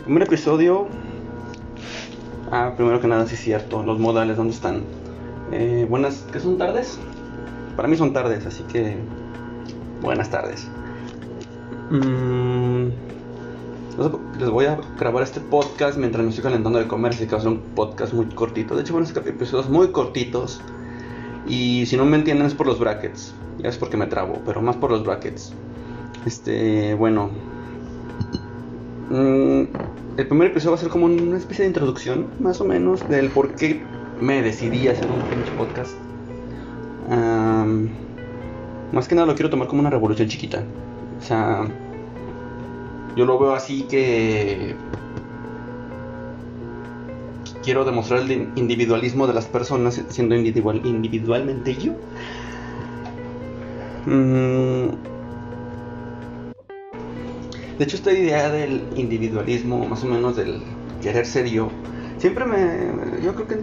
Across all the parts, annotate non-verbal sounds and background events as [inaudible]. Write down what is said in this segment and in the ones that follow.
primer episodio. Ah, primero que nada, sí es cierto. Los modales, ¿dónde están? Eh, buenas, ¿qué son tardes? Para mí son tardes, así que. Buenas tardes. Mm, les voy a grabar este podcast mientras me estoy calentando de comer, así que va a ser un podcast muy cortito. De hecho, van a ser episodios muy cortitos. Y si no me entienden es por los brackets. Ya es porque me trabo, pero más por los brackets. Este, bueno. Mm, el primer episodio va a ser como una especie de introducción, más o menos, del por qué me decidí hacer un pinche podcast. más que nada lo quiero tomar como una revolución chiquita. O sea, yo lo veo así que quiero demostrar el individualismo de las personas siendo individual, individualmente yo. Mm. De hecho, esta idea del individualismo, más o menos del querer ser yo, siempre me. Yo creo que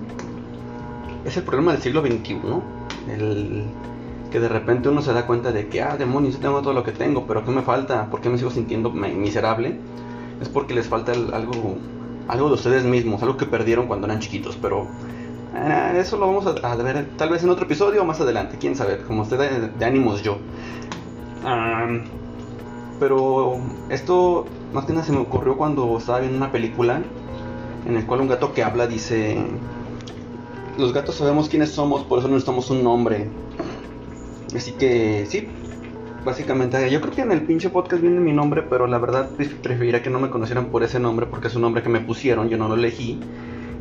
es el problema del siglo XXI, ¿no? El que de repente uno se da cuenta de que, ah, demonios, tengo todo lo que tengo, pero ¿qué me falta? ¿Por qué me sigo sintiendo miserable? Es porque les falta algo, algo de ustedes mismos, algo que perdieron cuando eran chiquitos, pero eh, eso lo vamos a, ver tal vez en otro episodio o más adelante, quién sabe, como usted de, ánimos yo. Pero esto más que nada se me ocurrió cuando estaba viendo una película en el cual un gato que habla dice, los gatos sabemos quiénes somos, por eso no necesitamos un nombre. Así que sí, básicamente yo creo que en el pinche podcast viene mi nombre, pero la verdad preferiría que no me conocieran por ese nombre porque es un nombre que me pusieron, yo no lo elegí.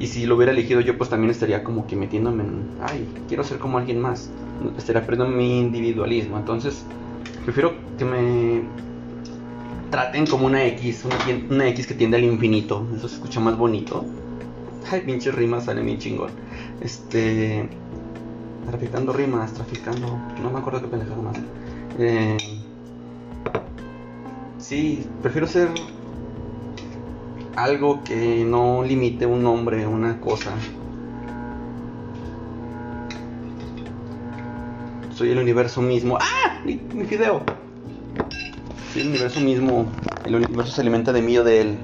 Y si lo hubiera elegido yo, pues también estaría como que metiéndome en, ay, quiero ser como alguien más. Estaría perdiendo mi individualismo. Entonces, prefiero que me traten como una X, una, X que tiende al infinito. Eso se escucha más bonito. Ay, pinche rimas, sale mi chingón. Este. Traficando rimas, traficando. No me acuerdo qué pendejado más. Eh, sí, prefiero ser algo que no limite un nombre, una cosa. Soy el universo mismo. ¡Ah! Mi, mi fideo. El universo mismo. El universo se alimenta de mí o de él.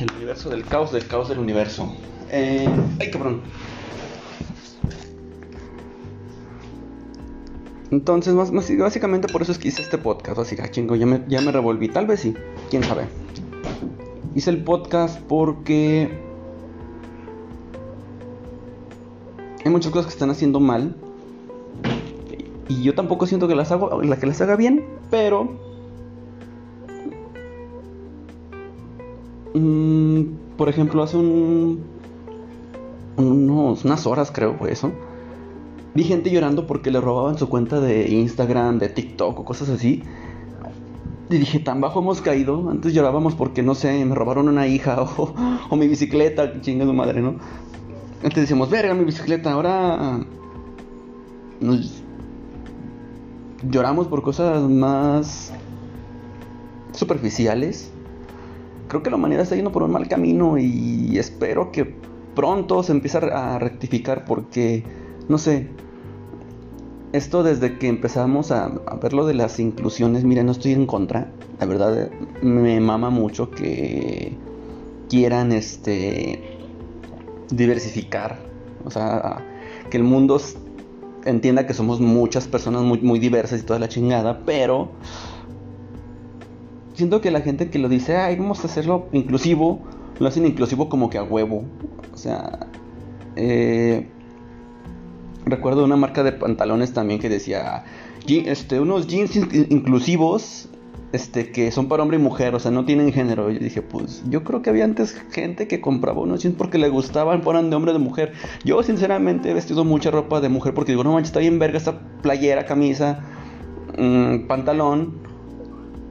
el universo del caos, del caos del universo. Eh, ay, cabrón. Entonces, más, básicamente por eso es que hice este podcast. Así que, ah, chingo, ya me, ya me revolví. Tal vez sí, quién sabe. Hice el podcast porque hay muchas cosas que están haciendo mal. Y yo tampoco siento que las hago, la que las haga bien, pero mm, por ejemplo, hace un unos, unas horas creo fue eso. Vi gente llorando porque le robaban su cuenta de Instagram, de TikTok o cosas así. Y dije, tan bajo hemos caído. Antes llorábamos porque, no sé, me robaron una hija [laughs] o, o mi bicicleta, chinga su madre, ¿no? Antes decíamos, verga mi bicicleta. Ahora nos lloramos por cosas más superficiales. Creo que la humanidad está yendo por un mal camino y espero que pronto se empieza a rectificar porque, no sé, esto desde que empezamos a, ver lo de las inclusiones, mira, no estoy en contra, la verdad me mama mucho que quieran este diversificar, o sea, que el mundo entienda que somos muchas personas muy, muy diversas y toda la chingada, pero siento que la gente que lo dice, ay, vamos a hacerlo inclusivo, lo hacen inclusivo como que a huevo. O sea, eh, recuerdo una marca de pantalones también que decía, este, unos jeans inclusivos este, que son para hombre y mujer, o sea, no tienen género. Yo dije, pues yo creo que había antes gente que compraba unos jeans porque le gustaban, ponen de hombre o de mujer. Yo sinceramente he vestido mucha ropa de mujer porque digo, no manches, está bien verga esta playera, camisa, mm, pantalón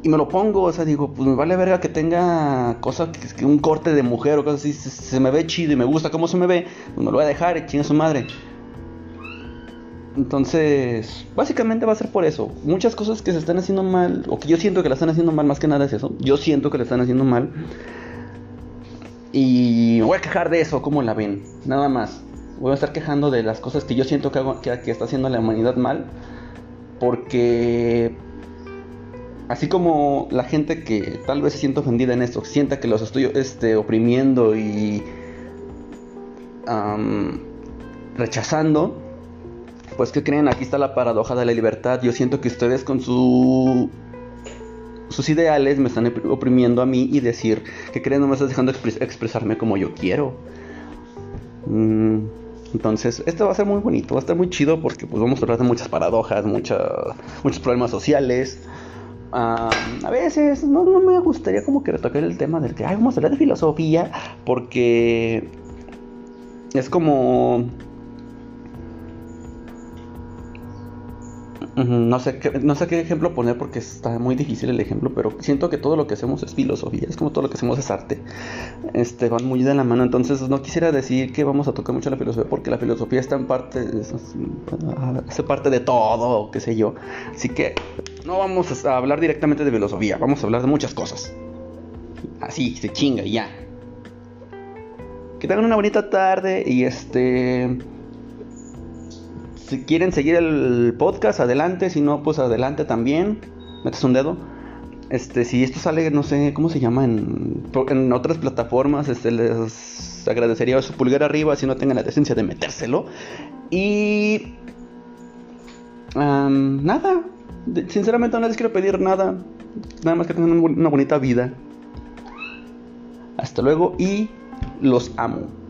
y me lo pongo, o sea, digo, pues me vale verga que tenga cosas, que, un corte de mujer o cosas así, se, me ve chido y me gusta cómo se me ve, pues me lo voy a dejar, chinga su madre. Entonces, básicamente va a ser por eso. Muchas cosas que se están haciendo mal, o que yo siento que la están haciendo mal, más que nada es eso. Yo siento que la están haciendo mal. Y me voy a quejar de eso, ¿cómo la ven? Nada más. Voy a estar quejando de las cosas que yo siento que, está haciendo la humanidad mal. Porque así como la gente que tal vez se sienta ofendida en esto, sienta que los estoy este, oprimiendo y rechazando, pues que creen, aquí está la paradoja de la libertad. Yo siento que ustedes con su sus ideales me están oprimiendo a mí y decir que creen no me estás dejando expresarme como yo quiero. Mm, entonces, esto va a ser muy bonito, va a estar muy chido porque pues vamos a hablar de muchas paradojas, muchos problemas sociales. a veces no, no, me gustaría como que retocar el tema del que Ay, vamos a hablar de filosofía porque es como No sé, qué, no sé qué ejemplo poner porque está muy difícil el ejemplo, pero siento que todo lo que hacemos es filosofía, es como todo lo que hacemos es arte. Este, van muy de la mano, entonces no quisiera decir que vamos a tocar mucho la filosofía porque la filosofía está en parte, hace parte de todo, qué sé yo. Así que no vamos a hablar directamente de filosofía, vamos a hablar de muchas cosas. Así, se chinga y ya. Que tengan una bonita tarde y este si quieren seguir el podcast, adelante. Si no, pues adelante también. Metes un dedo. Este, si esto sale, no sé cómo se llama en, en otras plataformas, este, les agradecería su pulgar arriba si no tengan la decencia de metérselo. Y. nada. Sinceramente no les quiero pedir nada. Nada más que tengan una bonita vida. Hasta luego y los amo.